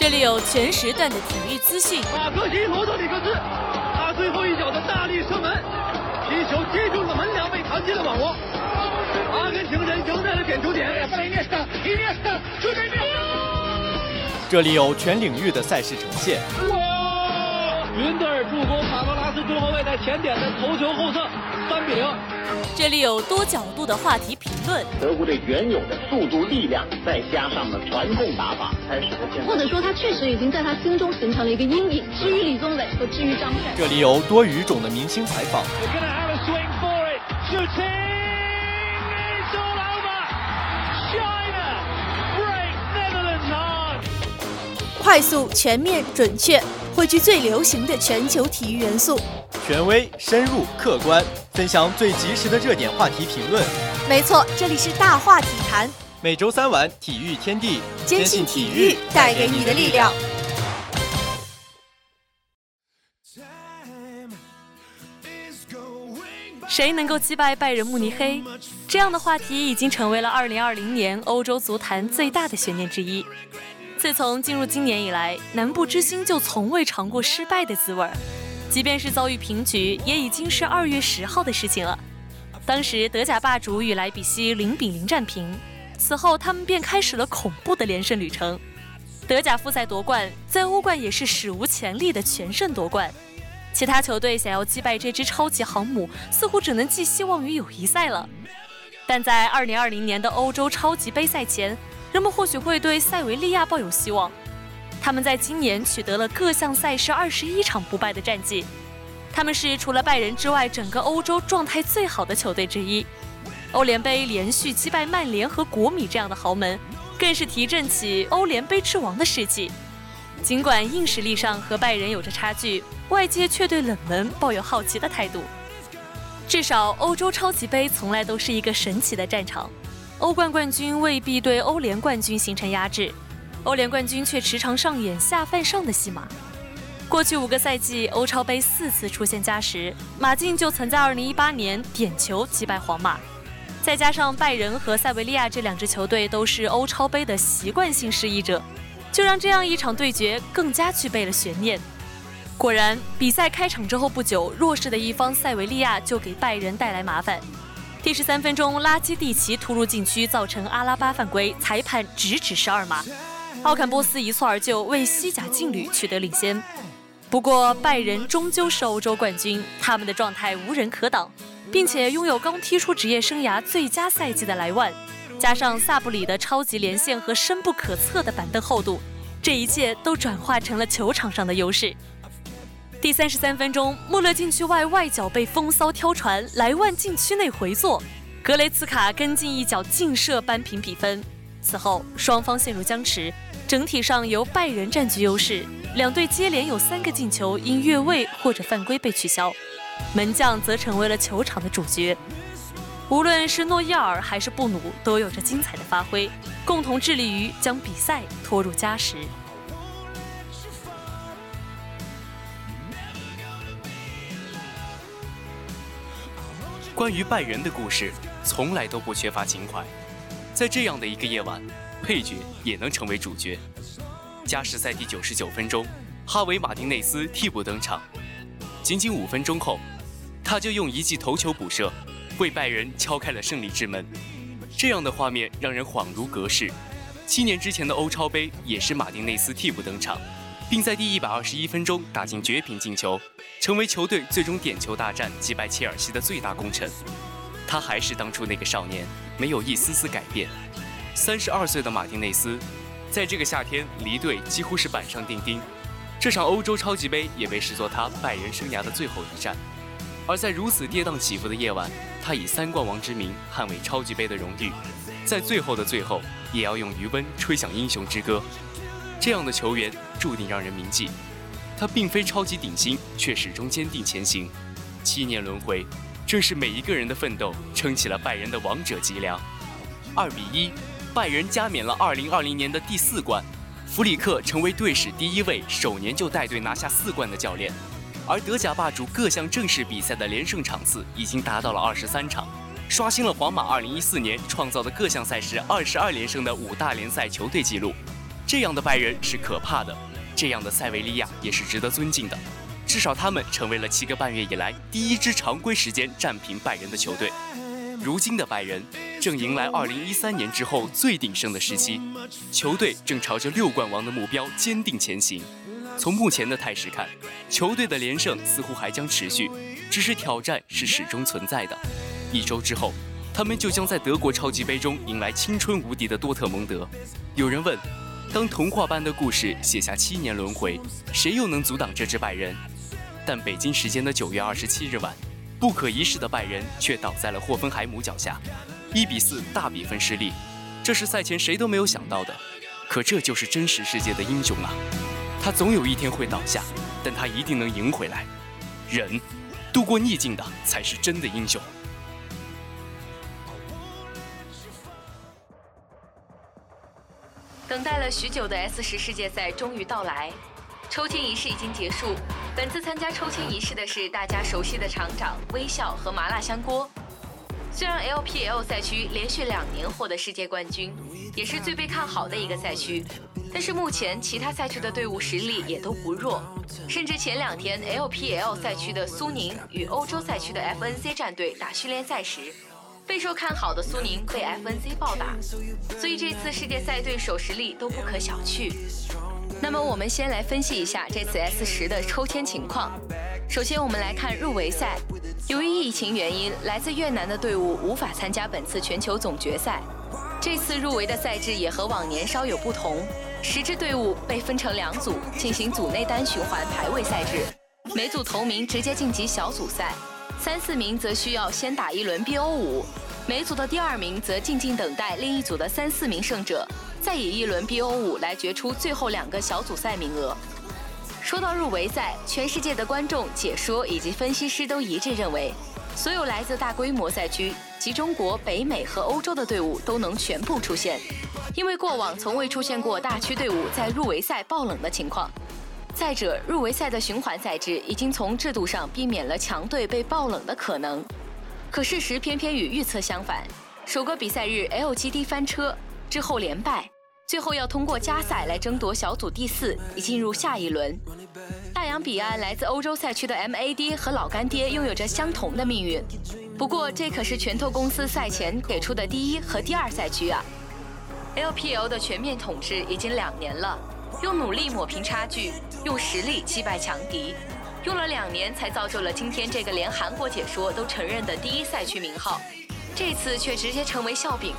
这里有全时段的体育资讯。马克西罗德里克斯，他最后一脚的大力射门，皮球击中了门梁，被弹进了网窝。阿根廷人赢在了点球点。这里有全领域的赛事呈现。哇！云德尔助攻卡罗拉斯中后卫在前点的头球后侧，三比零。这里有多角度的话题评论。德国队原有的速度、力量，再加上了传控打法，才使得现在。或者说，他确实已经在他心中形成了一个阴影。至于李宗伟和至于张帅，这里有多语种的明星采访。快速、全面、准确，汇聚最流行的全球体育元素。权威、深入、客观，分享最及时的热点话题评论。没错，这里是大话体坛。每周三晚，体育天地，坚信体育带给你的力量。谁能够击败拜仁慕尼黑？这样的话题已经成为了2020年欧洲足坛最大的悬念之一。自从进入今年以来，南部之星就从未尝过失败的滋味儿。即便是遭遇平局，也已经是二月十号的事情了。当时德甲霸主与莱比锡零比零战平，此后他们便开始了恐怖的连胜旅程。德甲复赛夺冠，在欧冠也是史无前例的全胜夺冠。其他球队想要击败这支超级航母，似乎只能寄希望于友谊赛了。但在二零二零年的欧洲超级杯赛前。人们或许会对塞维利亚抱有希望，他们在今年取得了各项赛事二十一场不败的战绩，他们是除了拜仁之外整个欧洲状态最好的球队之一。欧联杯连续击败曼联和国米这样的豪门，更是提振起欧联杯之王的士气。尽管硬实力上和拜仁有着差距，外界却对冷门抱有好奇的态度。至少欧洲超级杯从来都是一个神奇的战场。欧冠冠军未必对欧联冠军形成压制，欧联冠军却时常上演下犯上的戏码。过去五个赛季，欧超杯四次出现加时，马竞就曾在2018年点球击败皇马。再加上拜仁和塞维利亚这两支球队都是欧超杯的习惯性失意者，就让这样一场对决更加具备了悬念。果然，比赛开场之后不久，弱势的一方塞维利亚就给拜仁带来麻烦。第十三分钟，拉基蒂奇突入禁区，造成阿拉巴犯规，裁判直指十二码。奥坎波斯一蹴而就，为西甲劲旅取得领先。不过，拜仁终究是欧洲冠军，他们的状态无人可挡，并且拥有刚踢出职业生涯最佳赛季的莱万，加上萨布里的超级连线和深不可测的板凳厚度，这一切都转化成了球场上的优势。第三十三分钟，穆勒禁区外外脚被风骚挑传，莱万禁区内回做，格雷茨卡跟进一脚劲射扳平比分。此后双方陷入僵持，整体上由拜仁占据优势。两队接连有三个进球因越位或者犯规被取消，门将则成为了球场的主角。无论是诺伊尔还是布努，都有着精彩的发挥，共同致力于将比赛拖入加时。关于拜仁的故事，从来都不缺乏情怀。在这样的一个夜晚，配角也能成为主角。加时赛第九十九分钟，哈维·马丁内斯替补登场，仅仅五分钟后，他就用一记头球补射，为拜仁敲开了胜利之门。这样的画面让人恍如隔世。七年之前的欧超杯也是马丁内斯替补登场。并在第一百二十一分钟打进绝平进球，成为球队最终点球大战击败切尔西的最大功臣。他还是当初那个少年，没有一丝丝改变。三十二岁的马丁内斯，在这个夏天离队几乎是板上钉钉。这场欧洲超级杯也被视作他拜仁生涯的最后一战。而在如此跌宕起伏的夜晚，他以三冠王之名捍卫超级杯的荣誉，在最后的最后，也要用余温吹响英雄之歌。这样的球员注定让人铭记，他并非超级顶薪，却始终坚定前行。七年轮回，正是每一个人的奋斗撑起了拜仁的王者脊梁。二比一，拜仁加冕了2020年的第四冠，弗里克成为队史第一位首年就带队拿下四冠的教练。而德甲霸主各项正式比赛的连胜场次已经达到了二十三场，刷新了皇马2014年创造的各项赛事二十二连胜的五大联赛球队纪录。这样的拜仁是可怕的，这样的塞维利亚也是值得尊敬的。至少他们成为了七个半月以来第一支常规时间战平拜仁的球队。如今的拜仁正迎来2013年之后最鼎盛的时期，球队正朝着六冠王的目标坚定前行。从目前的态势看，球队的连胜似乎还将持续，只是挑战是始终存在的。一周之后，他们就将在德国超级杯中迎来青春无敌的多特蒙德。有人问：当童话般的故事写下七年轮回，谁又能阻挡这支拜仁？但北京时间的九月二十七日晚。不可一世的拜仁却倒在了霍芬海姆脚下，一比四大比分失利，这是赛前谁都没有想到的。可这就是真实世界的英雄啊！他总有一天会倒下，但他一定能赢回来。忍，度过逆境的才是真的英雄。等待了许久的 S 十世界赛终于到来。抽签仪式已经结束。本次参加抽签仪式的是大家熟悉的厂长、微笑和麻辣香锅。虽然 LPL 赛区连续两年获得世界冠军，也是最被看好的一个赛区，但是目前其他赛区的队伍实力也都不弱。甚至前两天 LPL 赛区的苏宁与欧洲赛区的 FNC 战队打训练赛时，备受看好的苏宁被 FNC 暴打，所以这次世界赛对手实力都不可小觑。那么我们先来分析一下这次 S 十的抽签情况。首先，我们来看入围赛。由于疫情原因，来自越南的队伍无法参加本次全球总决赛。这次入围的赛制也和往年稍有不同，十支队伍被分成两组，进行组内单循环排位赛制。每组头名直接晋级小组赛，三四名则需要先打一轮 BO 五。每组的第二名则静静等待另一组的三四名胜者。再以一轮 BO 五来决出最后两个小组赛名额。说到入围赛，全世界的观众、解说以及分析师都一致认为，所有来自大规模赛区及中国、北美和欧洲的队伍都能全部出现，因为过往从未出现过大区队伍在入围赛爆冷的情况。再者，入围赛的循环赛制已经从制度上避免了强队被爆冷的可能。可事实偏偏与预测相反，首个比赛日 LGD 翻车。之后连败，最后要通过加赛来争夺小组第四，以进入下一轮。大洋彼岸来自欧洲赛区的 MAD 和老干爹拥有着相同的命运，不过这可是拳头公司赛前给出的第一和第二赛区啊。LPL 的全面统治已经两年了，用努力抹平差距，用实力击败强敌，用了两年才造就了今天这个连韩国解说都承认的第一赛区名号，这次却直接成为笑柄。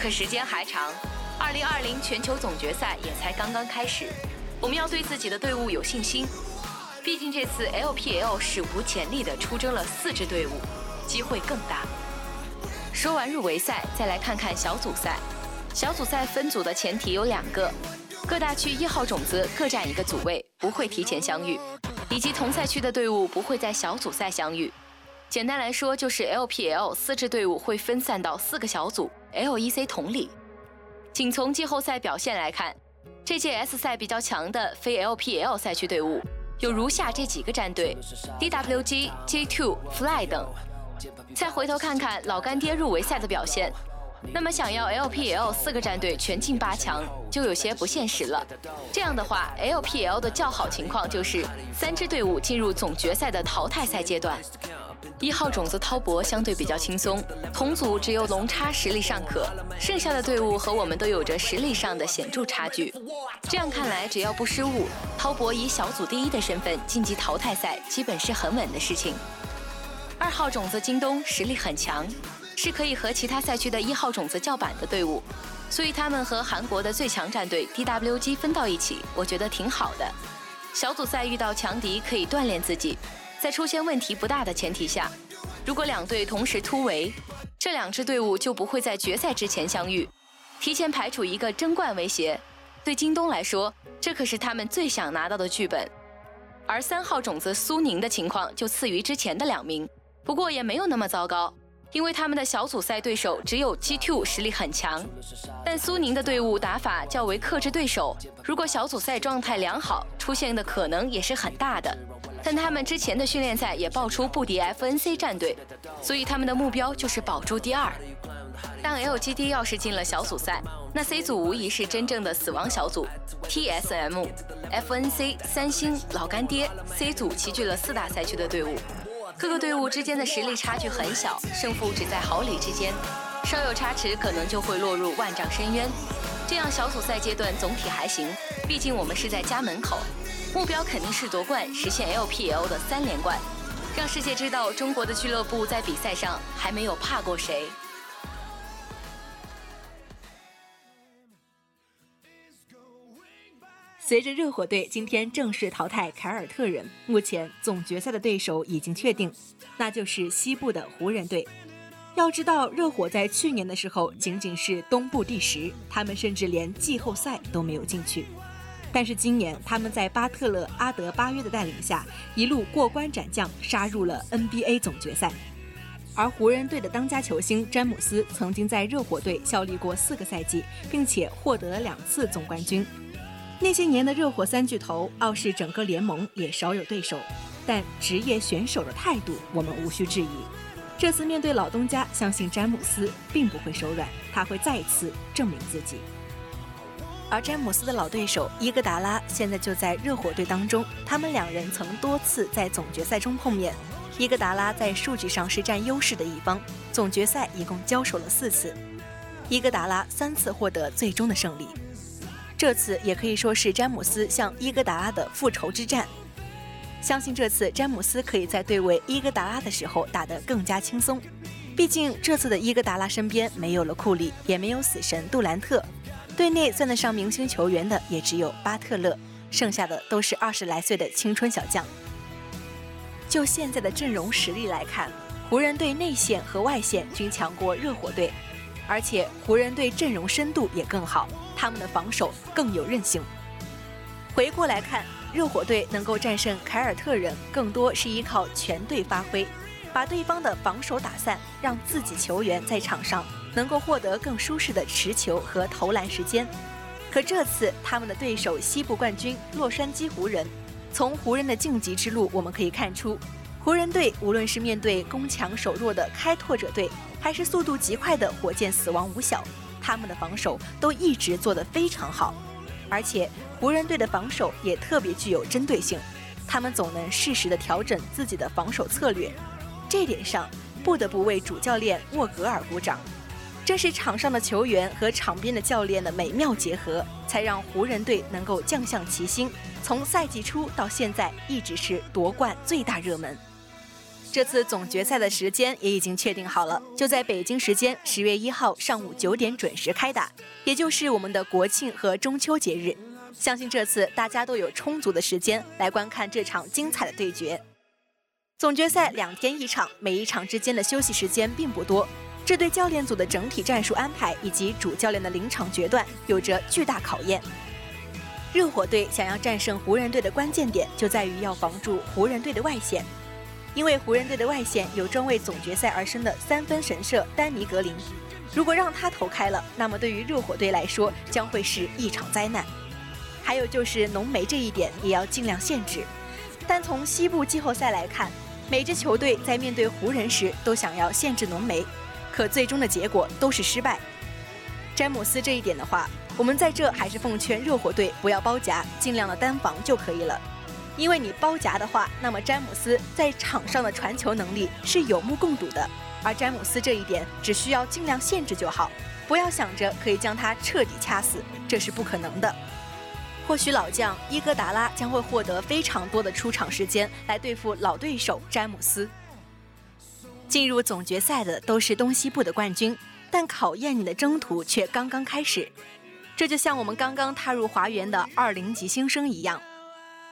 可时间还长，二零二零全球总决赛也才刚刚开始，我们要对自己的队伍有信心。毕竟这次 LPL 史无前例的出征了四支队伍，机会更大。说完入围赛，再来看看小组赛。小组赛分组的前提有两个：各大区一号种子各占一个组位，不会提前相遇；以及同赛区的队伍不会在小组赛相遇。简单来说，就是 LPL 四支队伍会分散到四个小组。LEC 同理，仅从季后赛表现来看，这届 S 赛比较强的非 LPL 赛区队伍有如下这几个战队：DWG、J2、Fly 等。再回头看看老干爹入围赛的表现，那么想要 LPL 四个战队全进八强就有些不现实了。这样的话，LPL 的较好情况就是三支队伍进入总决赛的淘汰赛阶段。一号种子滔博相对比较轻松，同组只有龙叉实力尚可，剩下的队伍和我们都有着实力上的显著差距。这样看来，只要不失误，滔博以小组第一的身份晋级淘汰赛，基本是很稳的事情。二号种子京东实力很强，是可以和其他赛区的一号种子叫板的队伍，所以他们和韩国的最强战队 DWG 分到一起，我觉得挺好的。小组赛遇到强敌可以锻炼自己。在出现问题不大的前提下，如果两队同时突围，这两支队伍就不会在决赛之前相遇，提前排除一个争冠威胁。对京东来说，这可是他们最想拿到的剧本。而三号种子苏宁的情况就次于之前的两名，不过也没有那么糟糕，因为他们的小组赛对手只有 G2 实力很强，但苏宁的队伍打法较为克制对手，如果小组赛状态良好，出现的可能也是很大的。但他们之前的训练赛也爆出不敌 FNC 战队，所以他们的目标就是保住第二。但 LGD 要是进了小组赛，那 C 组无疑是真正的死亡小组。TSM、FNC、三星、老干爹，C 组齐聚了四大赛区的队伍，各个队伍之间的实力差距很小，胜负只在毫厘之间，稍有差池可能就会落入万丈深渊。这样小组赛阶段总体还行，毕竟我们是在家门口，目标肯定是夺冠，实现 LPL 的三连冠，让世界知道中国的俱乐部在比赛上还没有怕过谁。随着热火队今天正式淘汰凯尔特人，目前总决赛的对手已经确定，那就是西部的湖人队。要知道，热火在去年的时候仅仅是东部第十，他们甚至连季后赛都没有进去。但是今年，他们在巴特勒、阿德巴约的带领下，一路过关斩将，杀入了 NBA 总决赛。而湖人队的当家球星詹姆斯曾经在热火队效力过四个赛季，并且获得了两次总冠军。那些年的热火三巨头，傲视整个联盟，也少有对手。但职业选手的态度，我们无需质疑。这次面对老东家，相信詹姆斯并不会手软，他会再次证明自己。而詹姆斯的老对手伊戈达拉现在就在热火队当中，他们两人曾多次在总决赛中碰面。伊戈达拉在数据上是占优势的一方，总决赛一共交手了四次，伊戈达拉三次获得最终的胜利。这次也可以说是詹姆斯向伊戈达拉的复仇之战。相信这次詹姆斯可以在对位伊戈达拉的时候打得更加轻松，毕竟这次的伊戈达拉身边没有了库里，也没有死神杜兰特，队内算得上明星球员的也只有巴特勒，剩下的都是二十来岁的青春小将。就现在的阵容实力来看，湖人队内线和外线均强过热火队，而且湖人队阵容深度也更好，他们的防守更有韧性。回过来看。热火队能够战胜凯尔特人，更多是依靠全队发挥，把对方的防守打散，让自己球员在场上能够获得更舒适的持球和投篮时间。可这次他们的对手西部冠军洛杉矶湖人，从湖人的晋级之路我们可以看出，湖人队无论是面对攻强守弱的开拓者队，还是速度极快的火箭死亡五小，他们的防守都一直做得非常好，而且。湖人队的防守也特别具有针对性，他们总能适时的调整自己的防守策略，这点上不得不为主教练沃格尔鼓掌。正是场上的球员和场边的教练的美妙结合，才让湖人队能够将相齐心，从赛季初到现在一直是夺冠最大热门。这次总决赛的时间也已经确定好了，就在北京时间十月一号上午九点准时开打，也就是我们的国庆和中秋节日。相信这次大家都有充足的时间来观看这场精彩的对决。总决赛两天一场，每一场之间的休息时间并不多，这对教练组的整体战术安排以及主教练的临场决断有着巨大考验。热火队想要战胜湖人队的关键点就在于要防住湖人队的外线，因为湖人队的外线有专为总决赛而生的三分神射丹尼格林，如果让他投开了，那么对于热火队来说将会是一场灾难。还有就是浓眉这一点也要尽量限制，但从西部季后赛来看，每支球队在面对湖人时都想要限制浓眉，可最终的结果都是失败。詹姆斯这一点的话，我们在这还是奉劝热火队不要包夹，尽量的单防就可以了。因为你包夹的话，那么詹姆斯在场上的传球能力是有目共睹的，而詹姆斯这一点只需要尽量限制就好，不要想着可以将他彻底掐死，这是不可能的。或许老将伊戈达拉将会获得非常多的出场时间来对付老对手詹姆斯。进入总决赛的都是东西部的冠军，但考验你的征途却刚刚开始。这就像我们刚刚踏入华园的二零级新生一样，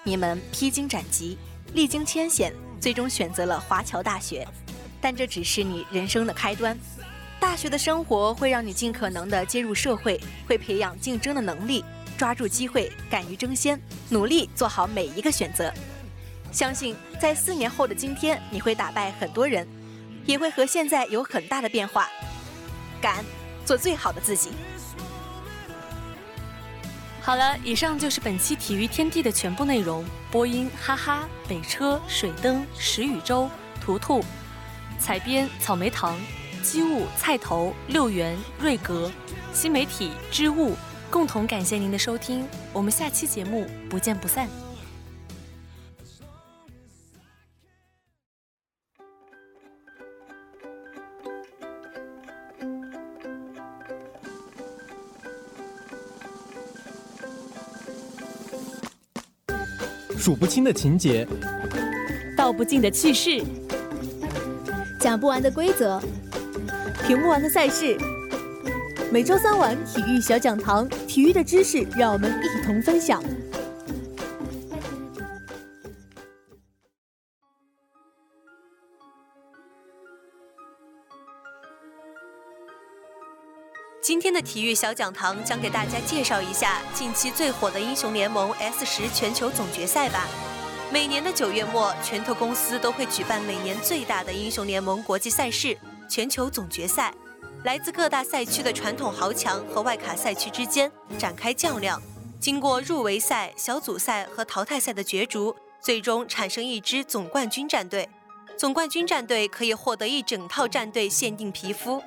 你们披荆斩棘，历经千险，最终选择了华侨大学。但这只是你人生的开端。大学的生活会让你尽可能的接入社会，会培养竞争的能力。抓住机会，敢于争先，努力做好每一个选择。相信在四年后的今天，你会打败很多人，也会和现在有很大的变化。敢做最好的自己。好了，以上就是本期体育天地的全部内容。播音：哈哈、北车、水灯、石宇洲、图图，采编：草莓糖。机务、菜头、六元、瑞格、新媒体、织物，共同感谢您的收听。我们下期节目不见不散。数不清的情节，道不尽的趣事，讲不完的规则，评不完的赛事。每周三晚体育小讲堂，体育的知识让我们一同分享。今天的体育小讲堂将给大家介绍一下近期最火的英雄联盟 S 十全球总决赛吧。每年的九月末，拳头公司都会举办每年最大的英雄联盟国际赛事——全球总决赛。来自各大赛区的传统豪强和外卡赛区之间展开较量，经过入围赛、小组赛和淘汰赛的角逐，最终产生一支总冠军战队。总冠军战队可以获得一整套战队限定皮肤。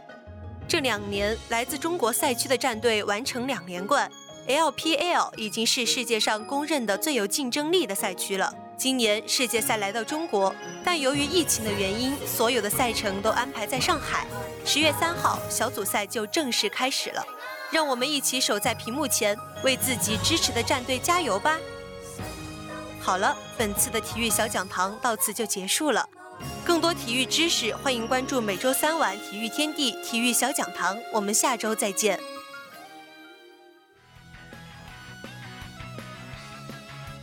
这两年，来自中国赛区的战队完成两连冠，LPL 已经是世界上公认的最有竞争力的赛区了。今年世界赛来到中国，但由于疫情的原因，所有的赛程都安排在上海。十月三号，小组赛就正式开始了。让我们一起守在屏幕前，为自己支持的战队加油吧！好了，本次的体育小讲堂到此就结束了。更多体育知识，欢迎关注每周三晚体育天地体育小讲堂。我们下周再见。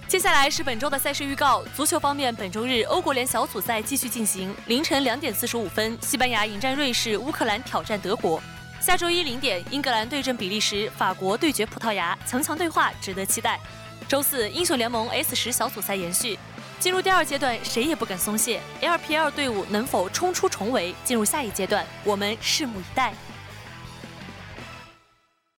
接下来是本周的赛事预告。足球方面，本周日欧国联小组赛继续进行，凌晨两点四十五分，西班牙迎战瑞士，乌克兰挑战德国。下周一零点，英格兰对阵比利时，法国对决葡萄牙，强强对话，值得期待。周四，英雄联盟 S 十小组赛延续。进入第二阶段，谁也不敢松懈。LPL 队伍能否冲出重围，进入下一阶段？我们拭目以待。